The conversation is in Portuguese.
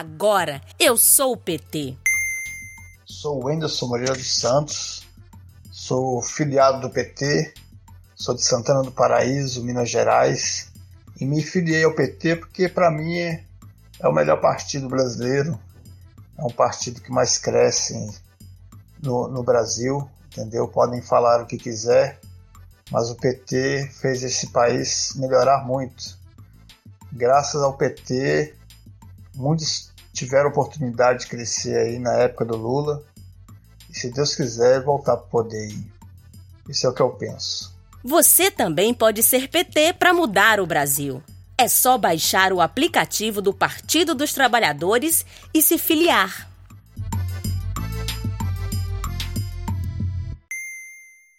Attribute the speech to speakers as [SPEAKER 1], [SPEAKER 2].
[SPEAKER 1] Agora eu sou o PT.
[SPEAKER 2] Sou o Wenderson Moreira dos Santos, sou filiado do PT, sou de Santana do Paraíso, Minas Gerais, e me filiei ao PT porque, para mim, é o melhor partido brasileiro, é um partido que mais cresce no, no Brasil, entendeu? Podem falar o que quiser, mas o PT fez esse país melhorar muito. Graças ao PT, muitos tiveram oportunidade de crescer aí na época do Lula e, se Deus quiser, voltar para o poder. Isso é o que eu penso.
[SPEAKER 1] Você também pode ser PT para mudar o Brasil. É só baixar o aplicativo do Partido dos Trabalhadores e se filiar.